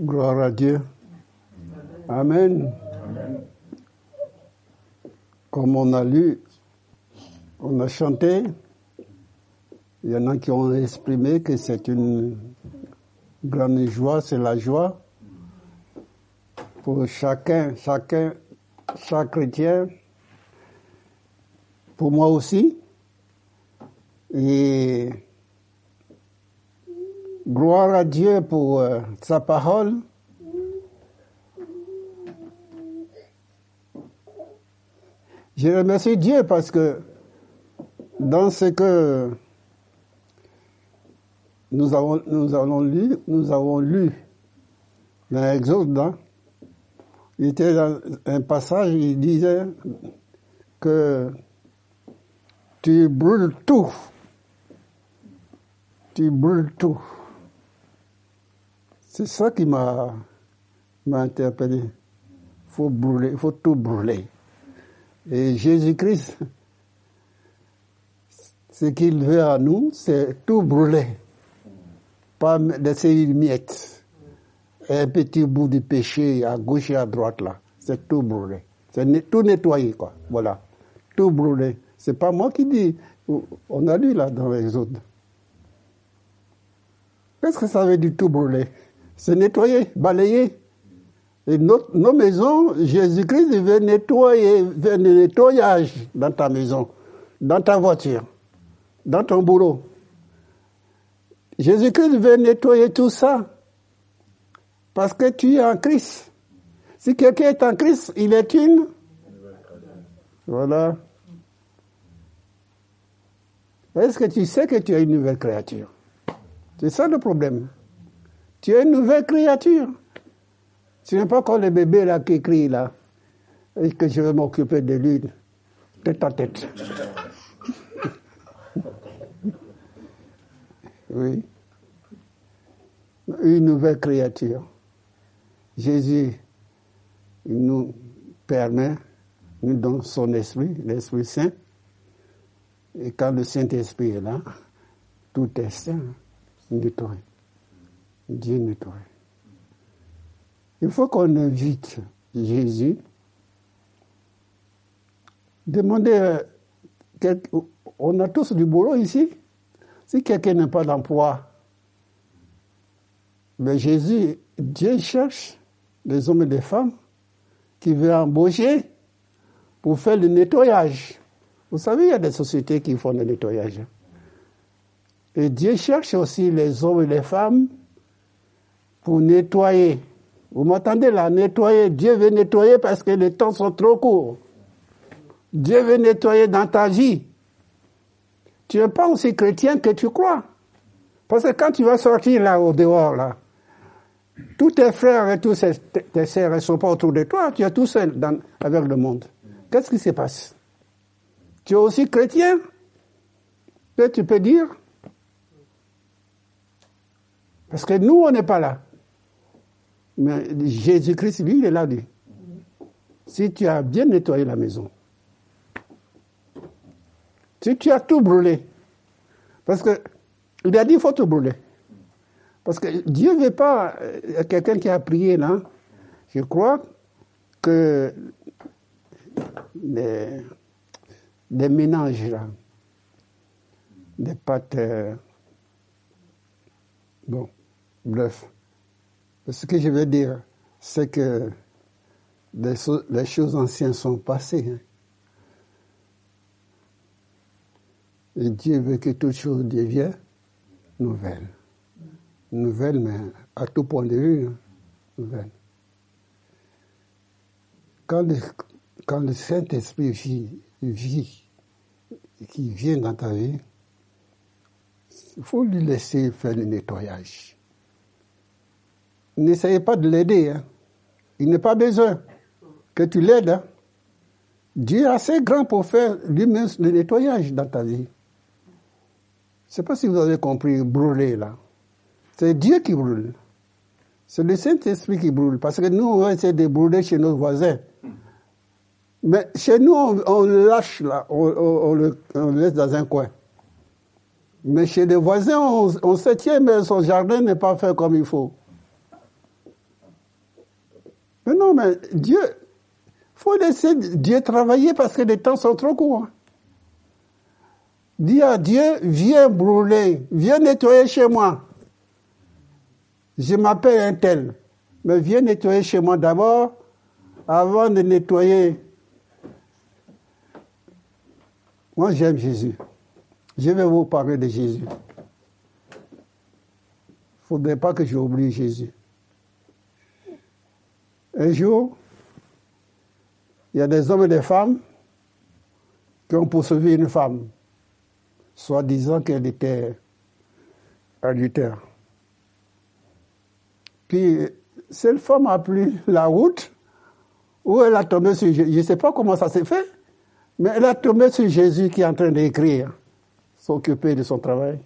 Gloire à Dieu. Amen. Comme on a lu, on a chanté, il y en a qui ont exprimé que c'est une grande joie, c'est la joie pour chacun, chacun, chaque chrétien, pour moi aussi. Et gloire à Dieu pour euh, sa parole. Je remercie Dieu parce que dans ce que nous avons, nous avons lu, nous avons lu dans l'Exode, hein, il était dans un passage, il disait que tu brûles tout. Tu brûles tout. C'est ça qui m'a interpellé. Il faut brûler, il faut tout brûler. Et Jésus-Christ, ce qu'il veut à nous, c'est tout brûler. Pas laisser une miette. Un petit bout de péché à gauche et à droite là. C'est tout brûler. C'est tout nettoyer quoi. Voilà. Tout brûler. C'est pas moi qui dis. On a lu là dans les autres. Qu'est-ce que ça veut dire tout brûler C'est nettoyer, balayer. Et nos, maisons, Jésus-Christ veut nettoyer, veut le nettoyage dans ta maison, dans ta voiture, dans ton boulot. Jésus-Christ veut nettoyer tout ça parce que tu es en Christ. Si quelqu'un est en Christ, il est une. Voilà. Est-ce que tu sais que tu es une nouvelle créature? C'est ça le problème. Tu es une nouvelle créature. Ce n'est pas comme le bébé là qui crie là, et que je vais m'occuper de lui, tête à tête. oui. Une nouvelle créature. Jésus nous permet, nous donne son esprit, l'Esprit Saint. Et quand le Saint-Esprit est là, tout est saint, nettoyé. Dieu nettoie. Il faut qu'on invite Jésus. Demandez, euh, on a tous du boulot ici. Si quelqu'un n'a pas d'emploi, mais Jésus, Dieu cherche des hommes et des femmes qui veulent embaucher pour faire le nettoyage. Vous savez, il y a des sociétés qui font le nettoyage. Et Dieu cherche aussi les hommes et les femmes pour nettoyer vous m'entendez là, nettoyer. Dieu veut nettoyer parce que les temps sont trop courts. Dieu veut nettoyer dans ta vie. Tu n'es pas aussi chrétien que tu crois. Parce que quand tu vas sortir là au dehors, là, tous tes frères et tous tes sœurs ne sont pas autour de toi, tu es tout seul avec le monde. Qu'est-ce qui se passe? Tu es aussi chrétien? Que tu peux dire? Parce que nous, on n'est pas là. Mais Jésus-Christ, lui, il est là, lui. Si tu as bien nettoyé la maison, si tu as tout brûlé, parce que il a dit il faut tout brûler. Parce que Dieu ne veut pas euh, quelqu'un qui a prié là. Je crois que les, ménages des pâtes, bon, bluff. Ce que je veux dire, c'est que les, choses anciennes sont passées. Hein. Et Dieu veut que toute chose devienne nouvelle. Nouvelle, mais à tout point de vue, hein, nouvelle. Quand le, Saint-Esprit vit, vit, qui vient dans ta vie, il faut lui laisser faire le nettoyage n'essayez pas de l'aider. Hein. Il n'est pas besoin que tu l'aides. Hein. Dieu est assez grand pour faire lui-même le nettoyage dans ta vie. Je ne sais pas si vous avez compris, brûler là. C'est Dieu qui brûle. C'est le Saint-Esprit qui brûle. Parce que nous, on va essayer de brûler chez nos voisins. Mais chez nous, on, lâche là, on, le, laisse dans un coin. Mais chez les voisins, on, on se tient, mais son jardin n'est pas fait comme il faut. Non, mais Dieu, faut laisser Dieu travailler parce que les temps sont trop courts. Dis à Dieu, viens brûler, viens nettoyer chez moi. Je m'appelle un tel, mais viens nettoyer chez moi d'abord avant de nettoyer. Moi, j'aime Jésus. Je vais vous parler de Jésus. Il ne faudrait pas que j'oublie Jésus. Un jour, il y a des hommes et des femmes qui ont poursuivi une femme soit disant qu'elle était adultère. Puis, cette femme a pris la route où elle a tombé sur Jésus. Je ne sais pas comment ça s'est fait, mais elle a tombé sur Jésus qui est en train d'écrire, s'occuper de son travail.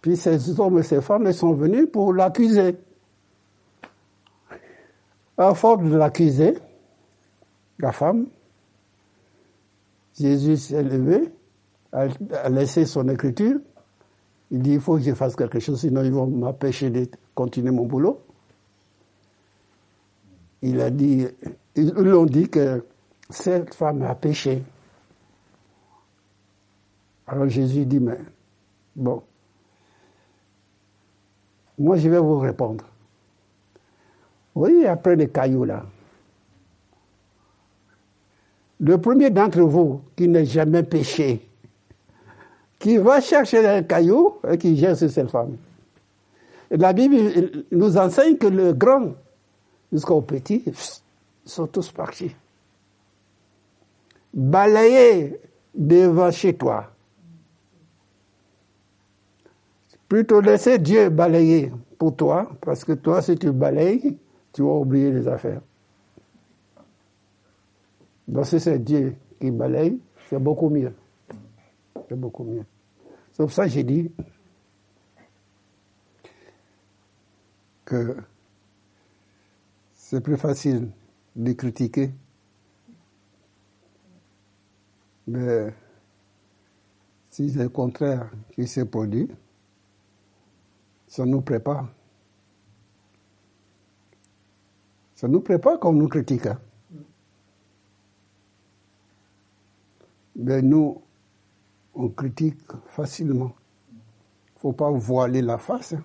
Puis ces hommes et ces femmes sont venus pour l'accuser. À force de l'accuser, la femme, Jésus s'est levé a laissé son écriture. Il dit, il faut que je fasse quelque chose, sinon ils vont m'empêcher de continuer mon boulot. Il a dit, ils l'ont dit que cette femme a péché. Alors Jésus dit, mais bon, moi je vais vous répondre. Oui, après les cailloux là, le premier d'entre vous qui n'a jamais péché, qui va chercher un caillou et qui jette sur cette femme. La Bible nous enseigne que le grand jusqu'au petit sont tous partis. Balayer devant chez toi. Plutôt laisser Dieu balayer pour toi, parce que toi, si tu balayes, tu vas oublier les affaires. Donc si c'est Dieu qui balaye, c'est beaucoup mieux c'est beaucoup mieux. C'est pour ça que j'ai dit que c'est plus facile de critiquer, mais si c'est le contraire qui s'est produit, ça nous prépare. Ça nous prépare comme nous critiquons. Mais nous, on critique facilement. Il ne faut pas voiler la face. Il hein.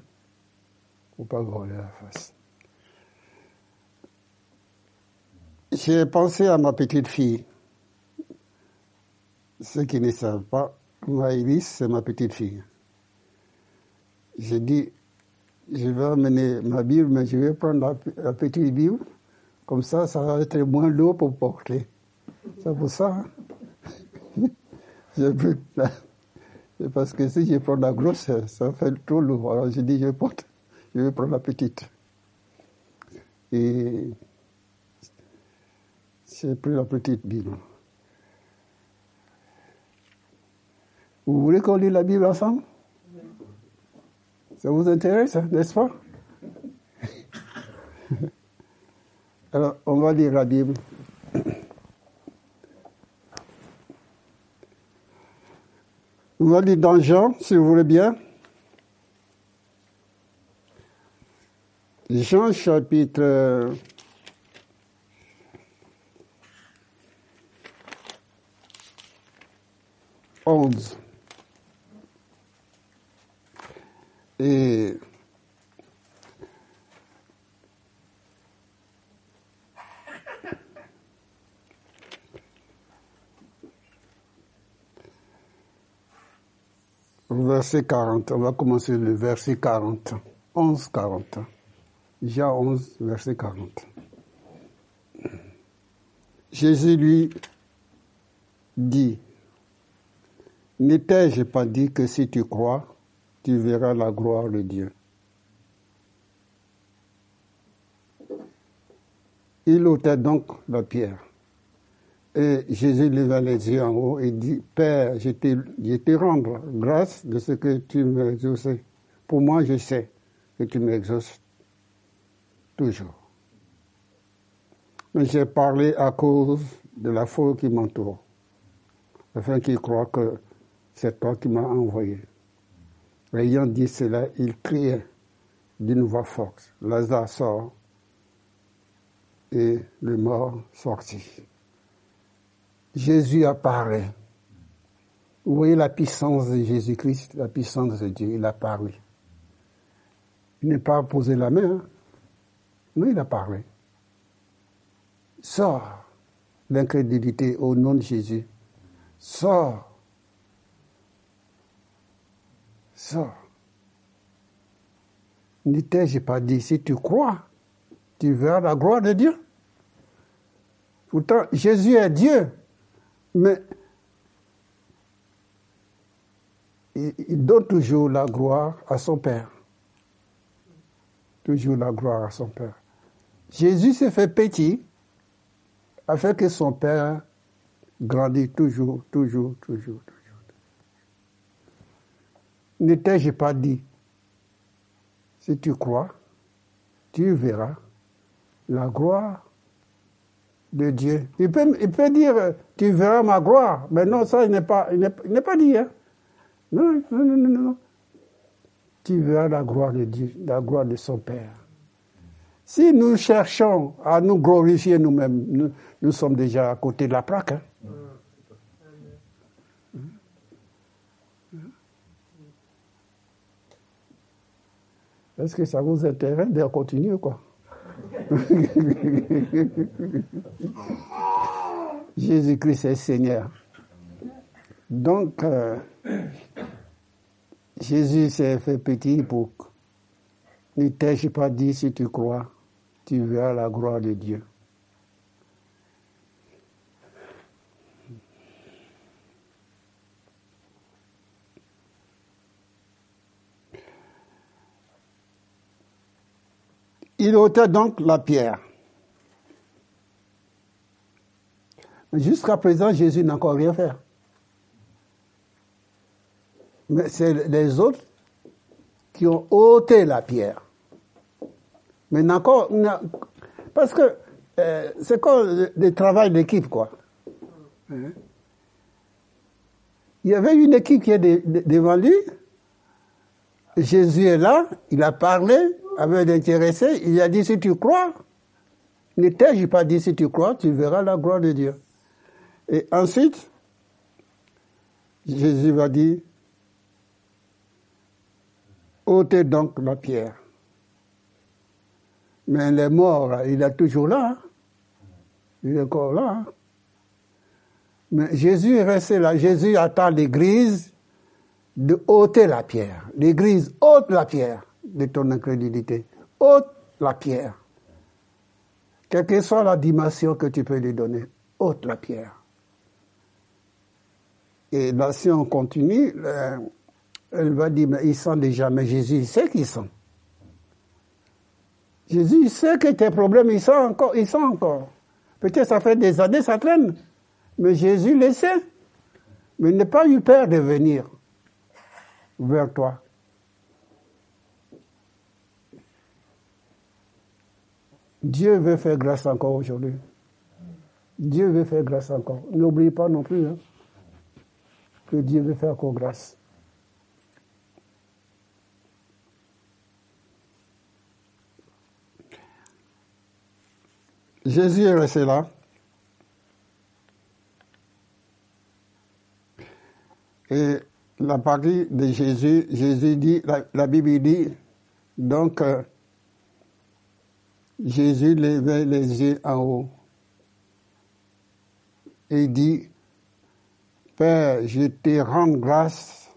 ne faut pas voiler la face. J'ai pensé à ma petite fille. Ceux qui ne savent pas, Maïlis, c'est ma petite fille. J'ai dit, je vais amener ma Bible, mais je vais prendre la, petite Bible. Comme ça, ça va être moins lourd pour porter. C'est pour ça. Hein. C'est parce que si je prends la grosse, ça fait trop lourd. Alors j'ai dit, je porte, je vais prendre la petite. Et j'ai pris la petite Bible. Vous voulez qu'on lit la Bible ensemble? Ça vous intéresse, hein, n'est-ce pas? Alors, on va lire la Bible. On va lire dans Jean, si vous voulez bien. Jean chapitre onze. Et verset 40. On va commencer le verset 40. 11, 40. Jean 11, verset 40. Jésus lui dit, N'étais-je pas dit que si tu crois, tu verras la gloire de Dieu Il ôtait donc la pierre. Et Jésus leva les yeux en haut et dit, Père, je te, rends grâce de ce que tu m'exauces. Pour moi, je sais que tu m'exauces toujours. Mais j'ai parlé à cause de la foule qui m'entoure, afin qu'ils croient que c'est toi qui m'as envoyé. Ayant dit cela, il criait d'une voix forte, Lazare sort. et le mort sortit. Jésus apparaît. Vous voyez la puissance de Jésus-Christ, la puissance de Dieu, il a parlé. Il n'est pas posé la main, hein. mais il a parlé. Sors l'incrédulité au nom de Jésus. Sors. Sors. Ne t'ai-je pas dit, si tu crois, tu verras la gloire de Dieu. Pourtant, Jésus est Dieu, mais il, donne toujours la gloire à son Père. Toujours la gloire à son Père. Jésus s'est fait petit afin que son Père grandisse toujours, toujours, toujours. Ne t'ai-je pas dit, si tu crois, tu verras la gloire de Dieu. Il peut, dire, tu verras ma gloire, mais non, ça, il n'est pas, il pas dit. Hein? Non, non, non, non, non. Tu verras la gloire de Dieu, la gloire de son Père. Si nous cherchons à nous glorifier nous-mêmes, nous, sommes déjà à côté de la plaque. Hein. Est-ce que ça vous intéresse de continuer, quoi? Jésus-Christ est Seigneur. Donc, euh, Jésus s'est fait petit pour ne t'ai-je pas dit si tu crois, tu verras la gloire de Dieu. Il ôtait donc la pierre. Jusqu'à présent, Jésus n'a encore rien fait. Mais c'est les autres qui ont ôté la pierre. Mais encore, parce que euh, c'est comme le, travail d'équipe, quoi. Hein? Il y avait une équipe qui est devant lui. Jésus est là, il a parlé avec l'intéressé, il a dit si tu crois, ne t'ai-je pas dit si tu crois, tu verras la gloire de Dieu. Et ensuite, Jésus va dire, ôtez donc la pierre. Mais les morts, il est toujours là. Hein. Il est encore là. Hein. Mais Jésus est resté là. Jésus attend l'Église de ôter la pierre. L'Église ôte la pierre de ton incrédulité. ôte la pierre. Quelle que soit la dimension que tu peux lui donner, ôte la pierre. Et là, si on continue, euh, elle va dire, mais ils sont déjà, mais Jésus, il sait qu'ils sont. Jésus, il sait que tes problèmes, ils sont encore, ils sont encore. Peut-être ça fait des années, ça traîne. Mais Jésus le sait. Mais il n'a pas eu peur de venir vers toi. Dieu veut faire grâce encore aujourd'hui. Dieu veut faire grâce encore. N'oublie pas non plus hein, que Dieu veut faire encore grâce. Jésus est resté là. Et la partie de Jésus, Jésus dit, la, Bible dit, donc euh, Jésus levait les yeux en haut et dit, Père, je te rends grâce.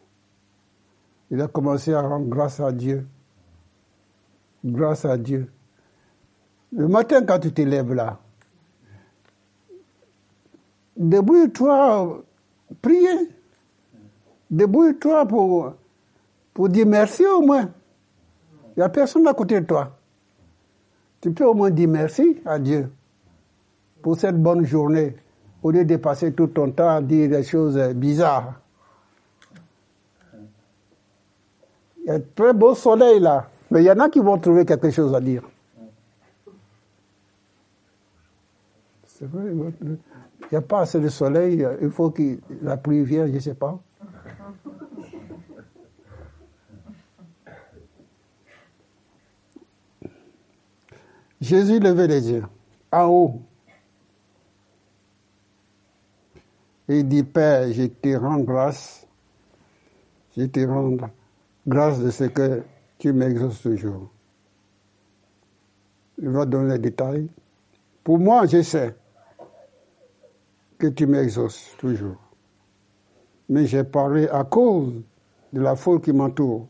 Il a commencé à rendre grâce à Dieu. Grâce à Dieu. Le matin, quand tu te lèves là, débrouille-toi, prier. Débrouille-toi pour, pour dire merci au moins. Il n'y a personne à côté de toi. Tu peux au moins dire merci à Dieu pour cette bonne journée, au lieu de passer tout ton temps à dire des choses bizarres. Il y a un très beau soleil là, mais il y en a qui vont trouver quelque chose à dire. C'est vrai, il n'y a pas assez de soleil, il faut que la pluie vienne, je ne sais pas. Jésus levait les yeux. en haut. Il dit, Père, je te rends grâce, je te rends grâce de ce que tu m'exauces toujours. Il va donner les détails. Pour moi, je sais que tu m'exauces toujours. Mais j'ai parlé à cause de la foule qui m'entoure,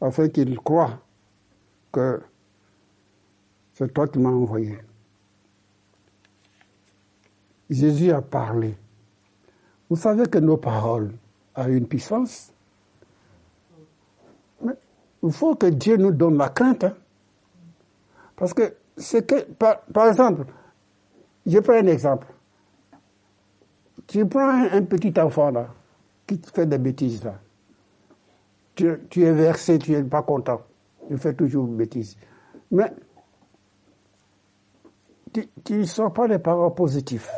afin qu'ils croient que c'est toi qui m'as envoyé. Jésus a parlé. Vous savez que nos paroles ont une puissance. Mais il faut que Dieu nous donne la crainte. Hein. Parce que c'est que, par, exemple, je prends un exemple. Tu prends un, petit enfant là, qui fait des bêtises là. Tu, es versé, tu n'es pas content. Il fait toujours bêtises. Mais tu ne sors pas les paroles positives.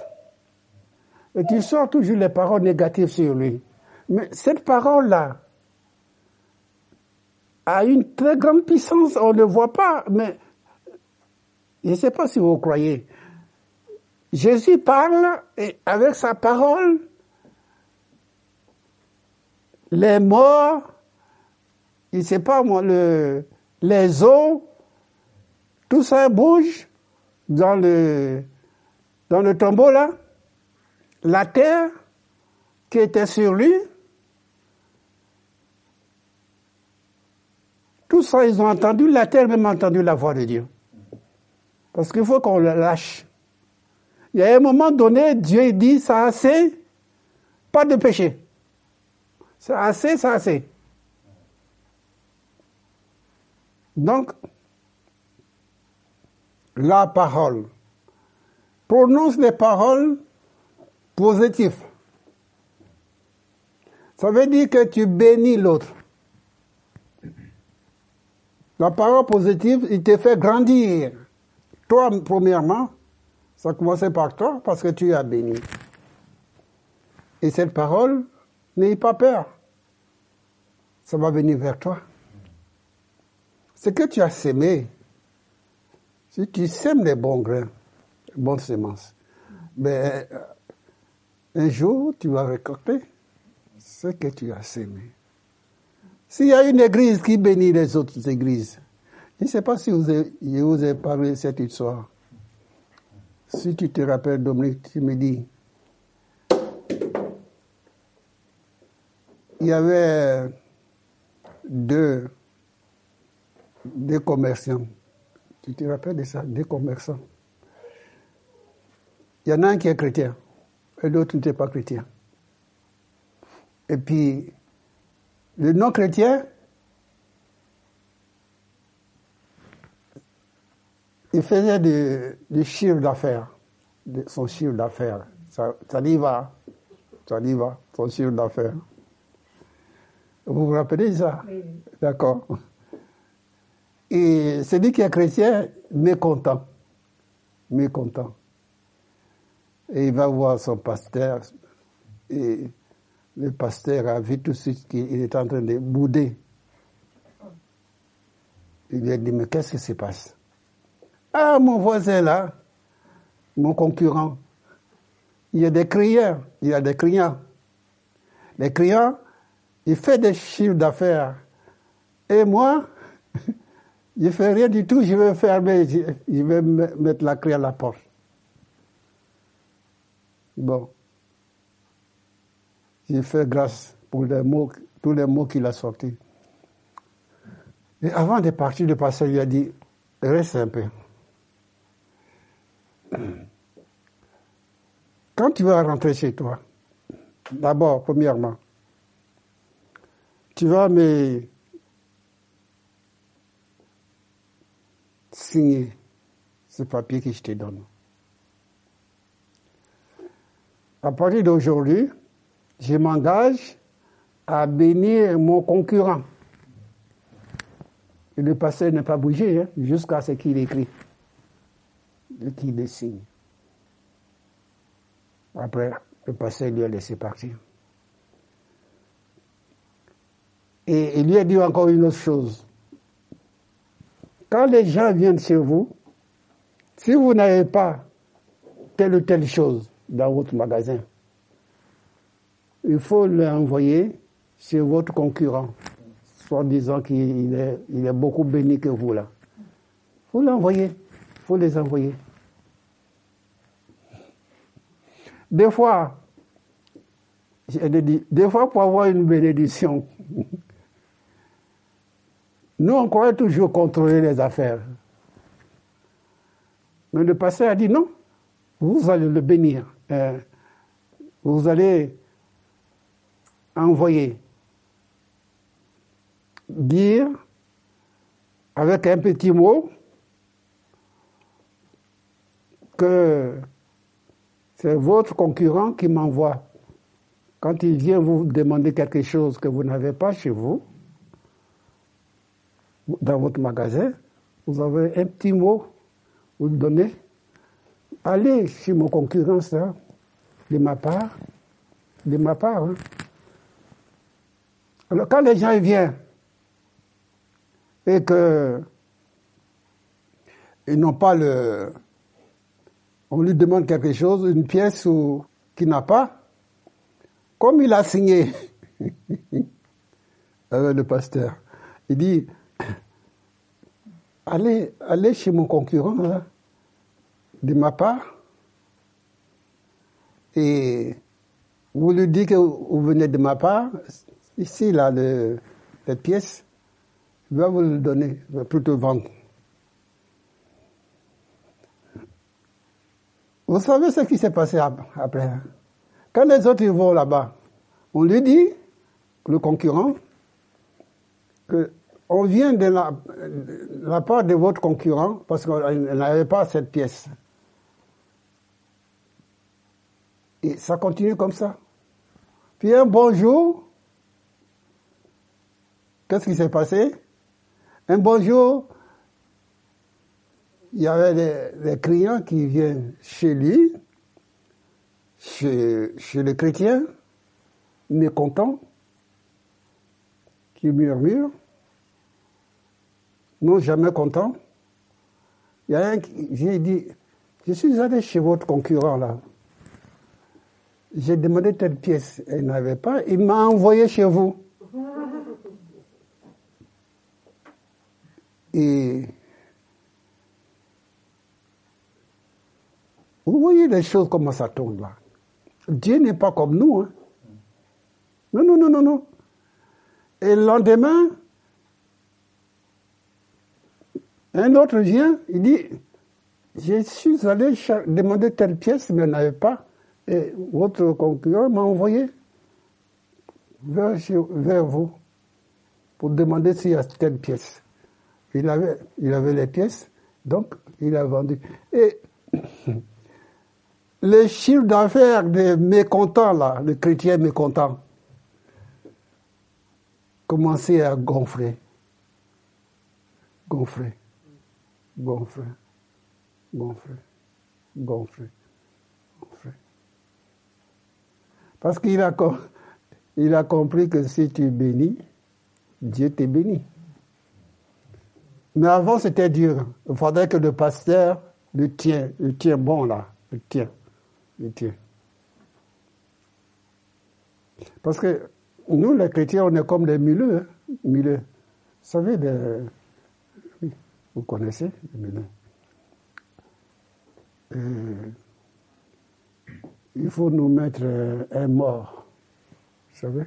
Et tu sors toujours les paroles négatives sur lui. Mais cette parole-là a une très grande puissance, on ne voit pas, mais je ne sais pas si vous croyez. Jésus parle et avec sa parole, les morts, je ne sais pas moi, le, les eaux, tout ça bouge dans le, dans le tombeau là. La terre qui était sur lui, tout ça, ils ont entendu, la terre même entendu la voix de Dieu. Parce qu'il faut qu'on le lâche. Il y a un moment donné, Dieu dit, ça assez, pas de péché. C'est assez, c'est assez. Donc, la parole prononce des paroles positives. Ça veut dire que tu bénis l'autre. La parole positive, il te fait grandir. Toi, premièrement, ça commence par toi parce que tu as béni. Et cette parole, n'aie pas peur. Ça va venir vers toi. Ce que tu as sémé, si tu sèmes les bons grains, bonnes semences, ben, un jour, tu vas récolter ce que tu as sémé. S'il y a une église qui bénit les autres églises, je ne sais pas si vous avez, je vous ai parlé cette histoire. Si tu te rappelles, Dominique, tu me dis, il y avait deux, deux commerçants. Tu te rappelles de ça, deux commerçants. Il y en a un qui est chrétien et l'autre n'était pas chrétien. Et puis, le non-chrétien, il faisait du, chiffre d'affaires, son chiffre d'affaires. Ça, ça y va, ça y va, son chiffre d'affaires. Vous vous rappelez ça? Oui. D'accord. Et celui qui est chrétien, mécontent. Mécontent. Et il va voir son pasteur. Et le pasteur a vu tout de suite qu'il est en train de bouder. Il lui a dit, mais qu'est-ce qui se passe? Ah, mon voisin là, mon concurrent, il y a des clients, il y a des clients. Les clients, il fait des chiffres d'affaires. Et moi, je fais rien du tout, je vais fermer, je vais mettre la clé à la porte. Bon. J'ai fait grâce pour les mots, tous les mots qu'il a sortis. Et avant de partir, le pasteur lui a dit, reste un peu. Quand tu vas rentrer chez toi, d'abord, premièrement, tu vas me signer ce papier que je te donne. À partir d'aujourd'hui, je m'engage à bénir mon concurrent. Et le passé n'a pas bougé hein, jusqu'à ce qu'il écrit qui le signe. Après, le passé lui a laissé partir. Et il lui a dit encore une autre chose. Quand les gens viennent chez vous, Si vous n'avez pas telle ou telle chose dans votre magasin, il faut l'envoyer chez votre concurrent, soit disant qu'il est, est beaucoup béni que vous là. Il faut l'envoyer, il faut les envoyer. Des fois, des fois pour avoir une bénédiction, nous on croit toujours contrôler les affaires. Mais le pasteur a dit non, vous allez le bénir. Euh, vous allez envoyer, dire avec un petit mot que c'est votre concurrent qui m'envoie. Quand il vient vous demander quelque chose que vous n'avez pas chez vous, dans votre magasin, vous avez un petit mot, vous le donnez. Allez chez mon concurrent, ça, de ma part, de ma part. Hein. Alors quand les gens viennent et que ils n'ont pas le, on lui demande quelque chose, une pièce ou qu'il n'a pas, comme il a signé avec le pasteur, il dit allez, allez chez mon concurrent de ma part. Et vous lui dites que vous venez de ma part, Ici, là, le, cette pièce, il va vous le donner, il va plutôt vendre. Vous savez ce qui s'est passé après hein? Quand les autres vont là-bas, on lui dit, le concurrent, que on vient de la, part de votre concurrent parce qu'on n'avait pas cette pièce. Et ça continue comme ça. Puis un bonjour, Qu'est-ce qui s'est passé? Un bonjour, il y avait des, clients qui viennent chez lui, chez, chez les chrétiens, mécontents, qui murmurent, non jamais contents. Il y a un qui j'ai dit, je suis allé chez votre concurrent là. J'ai demandé telle pièce, elle n'avait pas, il m'a envoyé chez vous. Et vous voyez les choses comment ça tourne là. Dieu n'est pas comme nous. Hein. Non, non, non, non, non. Et le lendemain, un autre vient, il dit, je suis allé demander telle pièce, mais n'avait pas. Et votre concurrent m'a envoyé vers, vous pour demander s'il y a telle pièce. Il avait, il avait les pièces, donc il a vendu. Et les chiffres d'affaires des mécontents, là, les chrétiens mécontents, commençaient à gonfler. Gonfler. Gonfler. Gonfler. Gonfler. Gonfler. Parce qu'il a, compris que si tu bénis, Dieu te bénit. Mais avant, c'était dur. Il faudrait que le pasteur le tient, le tient bon là, le tient, le tient. Parce que nous, les chrétiens, on est comme des milieux, hein. Vous savez, vous connaissez. Euh, il faut nous mettre euh, un mort, vous savez,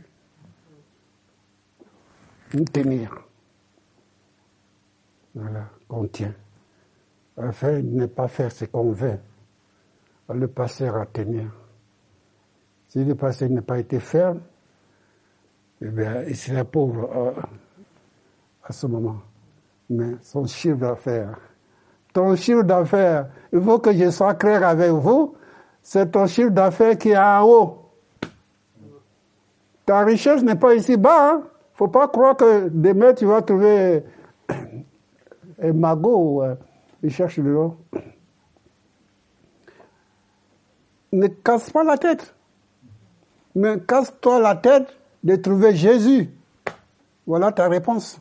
nous tenir. Voilà, qu'on tient. Afin de ne pas faire ce qu'on veut. Le passé à tenir. Si le passé n'a pas été ferme, eh bien, il serait pauvre euh, à ce moment. Mais son chiffre d'affaires, ton chiffre d'affaires, il faut que je sois clair avec vous, c'est ton chiffre d'affaires qui est en haut. Ta richesse n'est pas ici bas. Hein? Faut pas croire que demain tu vas trouver et magot, euh, il cherche le nom. Ne casse pas la tête. Mais casse-toi la tête de trouver Jésus. Voilà ta réponse.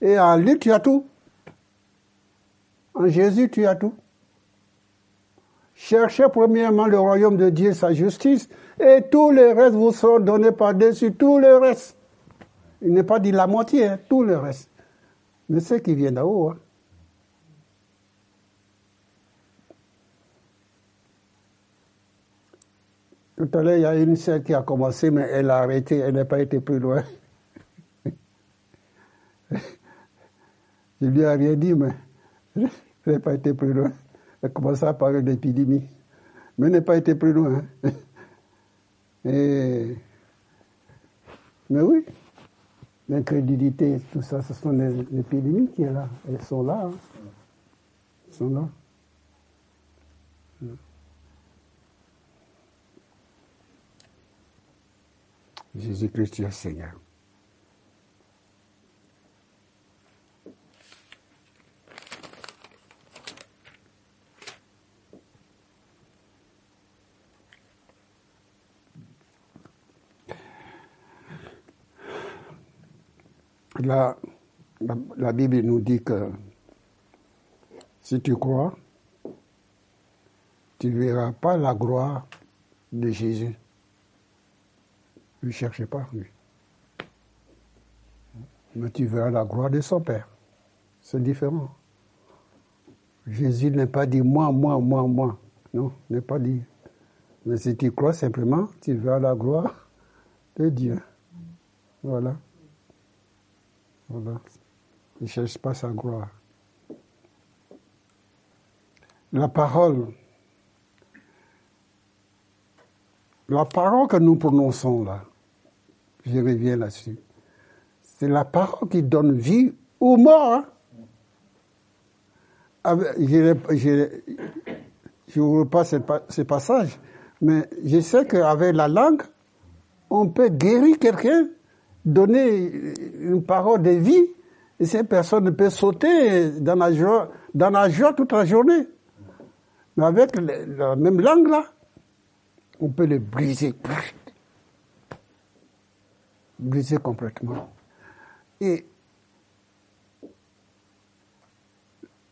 Et en lui, tu as tout. En Jésus, tu as tout. Cherchez premièrement le royaume de Dieu, sa justice, et tous les restes vous seront donnés par-dessus, tout le reste. Il n'est pas dit la moitié, hein, tout le reste. Mais ce qui vient d'en-haut. Hein. Tout à l'heure, il y a une sœur qui a commencé, mais elle a arrêté, elle n'a pas été plus loin. Je lui ai rien dit, mais elle n'a pas été plus loin. Elle a commencé à parler d'épidémie, mais elle n'a pas été plus loin. Hein. Mais oui, l'incrédulité, tout ça, ce sont les épidémies qui sont là. Elles sont là. Hein. Elles sont là. Jésus-Christ est La, Bible nous dit que si tu crois, tu ne verras pas la gloire de Jésus. Ne cherchez pas, lui. Mais tu verras la gloire de son Père. C'est différent. Jésus n'a pas dit moi, moi, moi, moi. Non, n'est pas dit. Mais si tu crois simplement, tu verras la gloire de Dieu. Voilà. Voilà. Ne cherche pas sa gloire. La parole, la parole que nous prononçons là, je reviens là-dessus, c'est la parole qui donne vie ou mort. Hein. Je ne vois pas ce passage, mais je sais qu'avec la langue, on peut guérir quelqu'un donner une parole de vie, et cette personne peut sauter dans la joie, dans toute la journée. Mais avec la même langue là, on peut le briser. Briser complètement. Et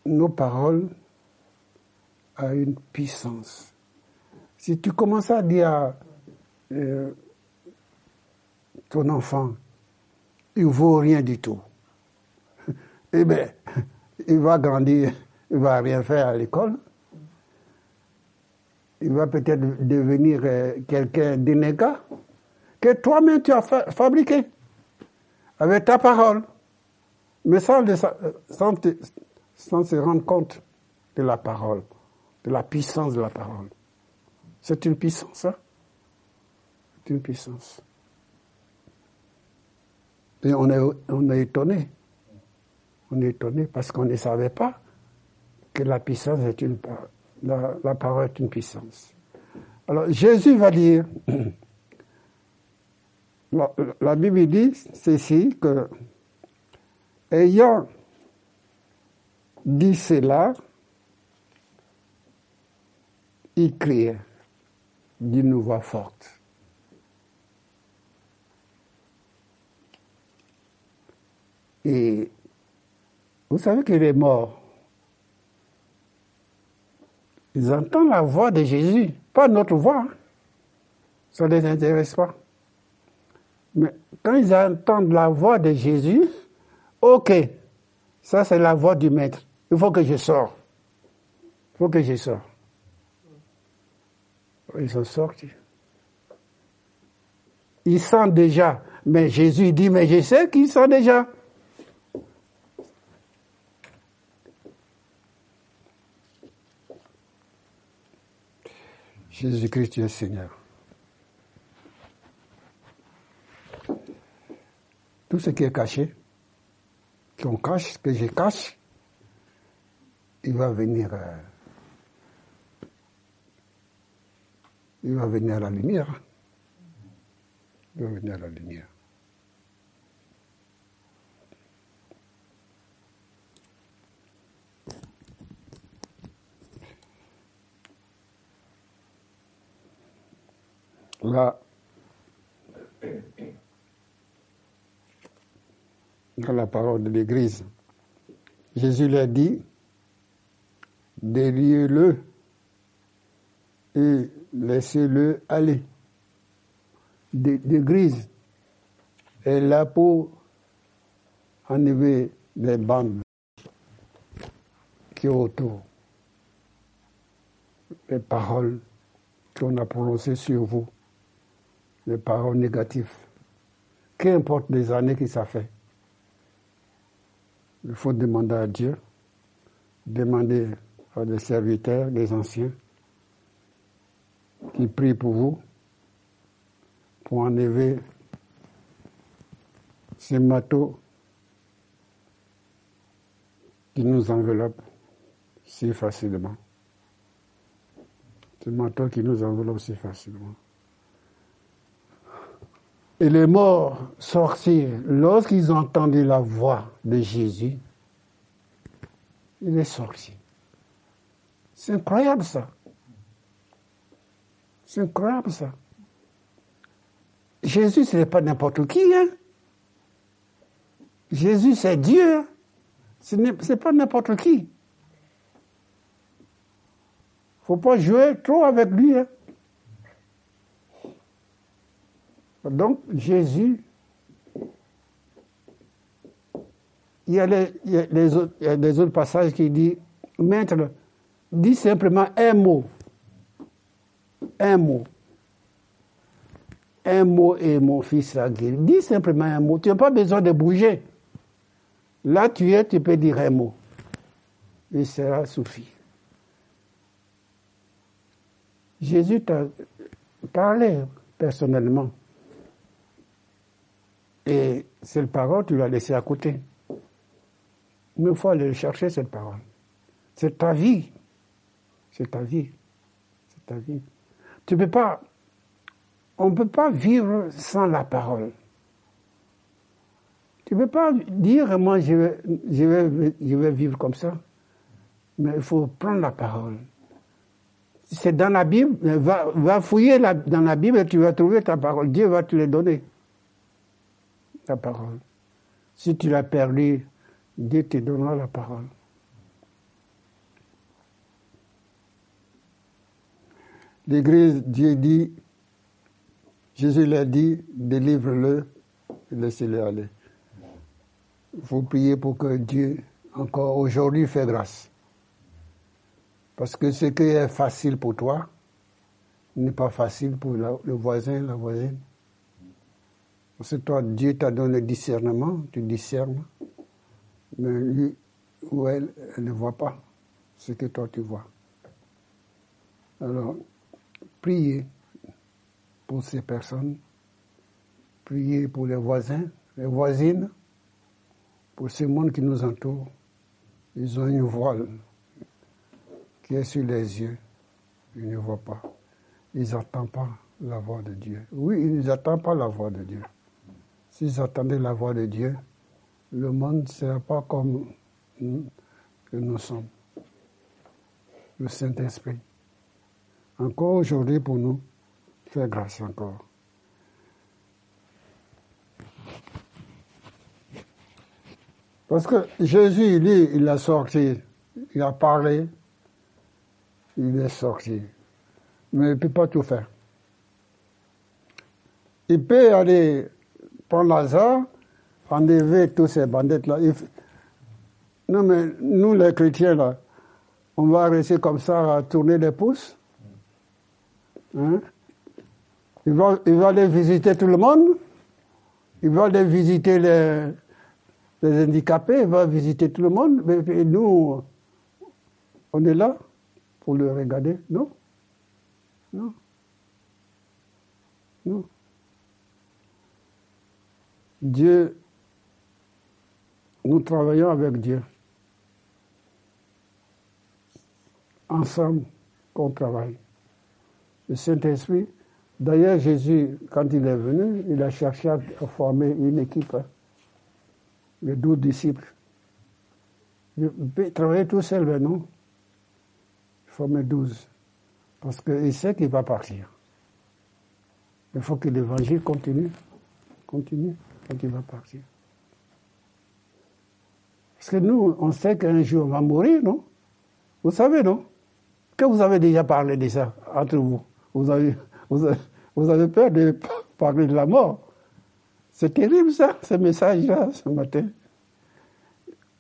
nos paroles ont une puissance. Si tu commences à dire euh, ton enfant, il vaut rien du tout. Eh bien, il va grandir, il va rien faire à l'école. Il va peut-être devenir euh, quelqu'un d'inégal que toi-même tu as fabriqué avec ta parole, mais sans, sans, sans se rendre compte de la parole, de la puissance de la parole. C'est une puissance, hein? C'est une puissance. Et on est, on est étonné. On est étonné parce qu'on ne savait pas que la puissance est une la, la parole est une puissance. Alors Jésus va dire, la, la Bible dit ceci que ayant dit cela, il criait d'une voix forte. Et vous savez qu'il est mort. Ils entendent la voix de Jésus, pas notre voix. Ça ne les intéresse pas. Mais quand ils entendent la voix de Jésus, ok, ça c'est la voix du maître. Il faut que je sorte. Il faut que je sorte. Ils sont sortis. Ils sentent déjà. Mais Jésus dit, mais je sais qu'ils sont déjà. Jésus-Christ, tu es Seigneur. Tout ce qui est caché, qu'on cache, que je cache, il va venir. Euh, il va venir à la lumière. Il va venir à la lumière. Là, dans la parole de l'Église, Jésus l'a dit, déliez-le et laissez-le aller. Grise. Et la peau, enlever les bandes qui est autour. Les paroles qu'on a prononcées sur vous, les paroles négatives. Qu'importe les années que ça fait. Il faut demander à Dieu, demander à des serviteurs, des anciens, qui prient pour vous, pour enlever ces matos qui nous enveloppent si facilement. Ces matos qui nous enveloppent si facilement. Et les morts sortirent. Lorsqu'ils entendu la voix de Jésus, il est sorti. C'est incroyable ça. C'est incroyable ça. Jésus, ce n'est pas n'importe qui. Hein? Jésus, c'est Dieu. Hein. Ce n'est pas n'importe qui. Faut pas jouer trop avec lui. Hein? Donc, Jésus, il y a, les, autres, passages qui disent, Maître, dis simplement un mot. Un mot. Un mot et mon fils sera guéri. Dis simplement un mot. Tu n'as pas besoin de bouger. Là, tu es, tu peux dire un mot. Il sera suffi. Jésus t'a parlé personnellement. Et cette parole, tu l'as laissée à côté. Mais il faut aller chercher cette parole. C'est ta vie. C'est ta vie. C'est ta vie. Tu peux pas, on ne peut pas vivre sans la parole. Tu ne peux pas dire, moi, je vais, je, vais, je vais vivre comme ça. Mais il faut prendre la parole. C'est dans la Bible, va, va fouiller dans la Bible et tu vas trouver ta parole. Dieu va te le donner parole. Si tu l'as perdu, Dieu te donnera la parole. L'Église, Dieu dit, Jésus l'a dit, délivre-le, laissez-le aller. Vous priez pour que Dieu, encore aujourd'hui, fait grâce. Parce que ce qui est facile pour toi n'est pas facile pour le voisin, la voisine. Parce que toi, Dieu t'a donné le discernement, tu discernes, mais lui ou elle, elle ne voit pas ce que toi tu vois. Alors, priez pour ces personnes, priez pour les voisins, les voisines, pour ce monde qui nous entoure. Ils ont une voile qui est sur les yeux, ils ne voient pas. Ils n'entendent pas la voix de Dieu. Oui, ils n'entendent pas la voix de Dieu. S'ils attendaient la voix de Dieu, le monde ne serait pas comme nous, sommes. Le Saint-Esprit. Encore aujourd'hui pour nous, fait grâce encore. Parce que Jésus, lui, il a sorti, il a parlé, il est sorti. Mais il ne peut pas tout faire. Il peut aller prendre Lazare, enlever tous ces bandits-là. Non, mais nous, les chrétiens, là, on va rester comme ça à tourner les pouces. Il, va, il va aller visiter tout le monde. Il va aller visiter les, les handicapés. Il va visiter tout le monde. Mais nous, on est là pour le regarder. Non Non Non Dieu, nous travaillons avec Dieu. Ensemble qu'on travaille. Le Saint-Esprit, d'ailleurs Jésus, quand il est venu, il a cherché à former une équipe, hein. les douze disciples. Il peut travailler tout seul, mais non. Il douze. Parce qu'il sait qu'il va partir. Il faut que l'évangile continue. Continue quand il va partir. Parce que nous, on sait qu'un jour on va mourir, non? Vous savez, non? Que vous avez déjà parlé de ça entre vous. Vous avez, peur de parler de la mort. C'est terrible ça, ce message-là, ce matin.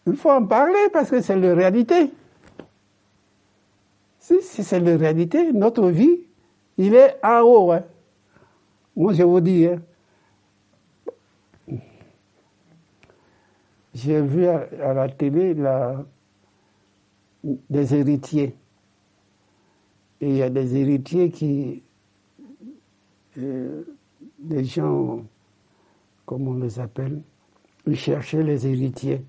Il faut en parler parce que c'est la réalité. Si, si c'est la réalité, notre vie, il est en haut. Hein. Moi, je vous dis, hein, j'ai vu à, la télé des héritiers. Et il y a des héritiers qui, euh, des gens, comment on les appelle, ils cherchaient les héritiers.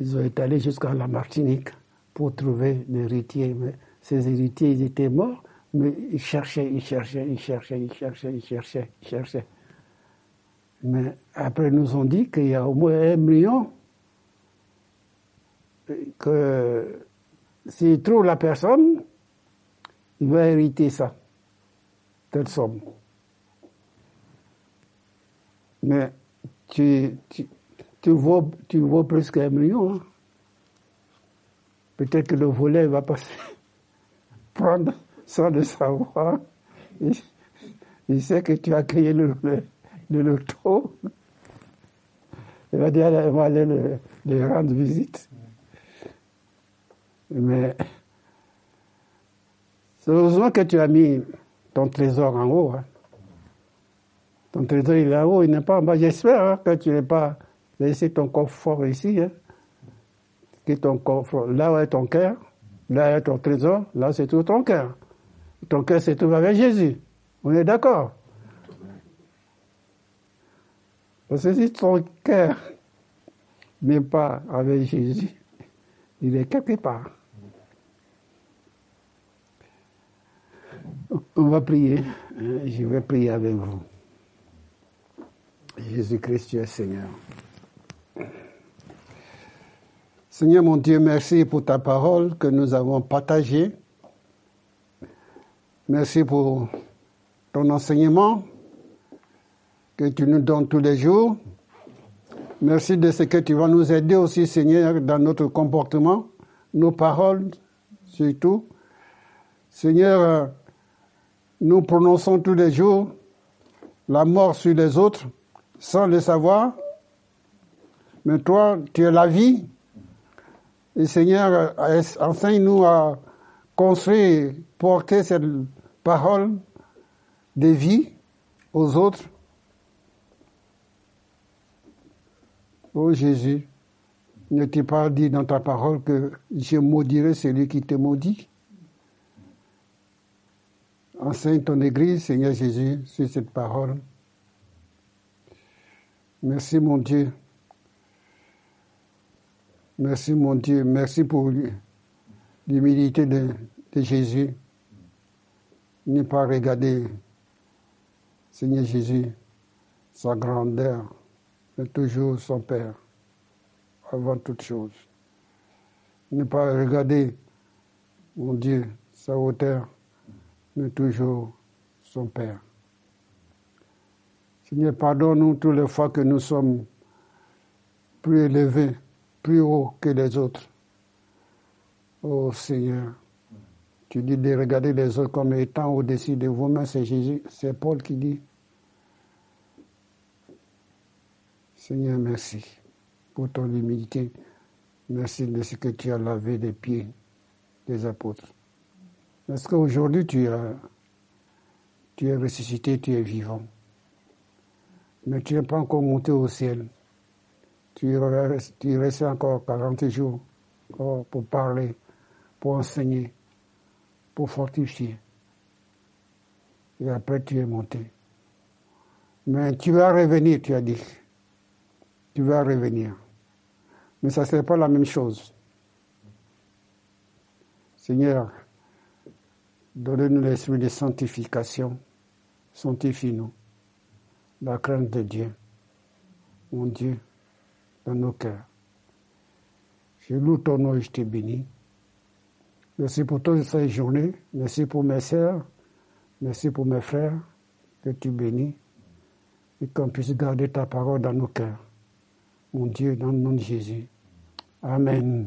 Ils ont été allés jusqu'à la Martinique pour trouver l'héritier. Mais ces héritiers, ils étaient morts, mais ils cherchaient, ils cherchaient, ils cherchaient, ils cherchaient, ils cherchaient, ils cherchaient. Mais après, ils nous ont dit qu'il y a au moins un million que s'il trouve la personne, il va hériter ça, telle somme. Mais tu, tu, tu vaux, tu plus qu'un million. Hein. Peut-être que le volet va passer, prendre sans le savoir. Il, sait que tu as créé le, le, loto. Il va dire, il va aller le, rendre visite. Mais c'est heureusement que tu as mis ton trésor en haut. Hein. Ton trésor, il est en haut, il n'est pas en bas. J'espère hein, que tu n'es pas laissé ton coffre fort ici. Hein. Que ton là où est ton cœur, là est ton trésor, là c'est tout ton cœur. Ton cœur c'est tout avec Jésus. On est d'accord? Parce que si ton cœur n'est pas avec Jésus, il est quelque part. On va prier. Je vais prier avec vous. Jésus-Christ, tu es Seigneur. Seigneur mon Dieu, merci pour ta parole que nous avons partagée. Merci pour ton enseignement que tu nous donnes tous les jours. Merci de ce que tu vas nous aider aussi, Seigneur, dans notre comportement, nos paroles surtout. Seigneur, nous prononçons tous les jours la mort sur les autres sans le savoir. Mais toi, tu es la vie. Et Seigneur, enseigne-nous à construire, porter cette parole de vie aux autres. Oh Jésus, ne t'ai pas dit dans ta parole que je maudirai celui qui te maudit? Enseigne ton Église, Seigneur Jésus, sur cette parole. Merci mon Dieu. Merci mon Dieu. Merci pour l'humilité de, Jésus. Ne pas regarder, Seigneur Jésus, sa grandeur, mais toujours son Père, avant toute chose. Ne pas regarder, mon Dieu, sa hauteur, mais toujours son Père. Seigneur, pardonne-nous toutes les fois que nous sommes plus élevés, plus hauts que les autres. Oh Seigneur, tu dis de regarder les autres comme étant au-dessus de vous-même, c'est Jésus, c'est Paul qui dit. Seigneur, merci pour ton humilité. Merci de ce que tu as lavé les pieds des apôtres. Parce qu'aujourd'hui, tu, tu es ressuscité, tu es vivant mais tu n'es pas encore monté au ciel. Tu, tu restes encore 40 jours pour parler, pour enseigner, pour fortifier. Et après, tu es monté. Mais tu vas revenir, tu as dit. Tu vas revenir. Mais ça ne serait pas la même chose. Seigneur, donne-nous l'esprit de sanctification. Sanctifie-nous la crainte de Dieu, mon Dieu, dans nos cœurs. Je loue ton nom et je te bénis. Merci pour toute cette journée. Merci pour mes sœurs. Merci pour mes frères que tu bénis et qu'on puisse garder ta parole dans nos cœurs. Mon Dieu, dans le nom de Jésus. Amen.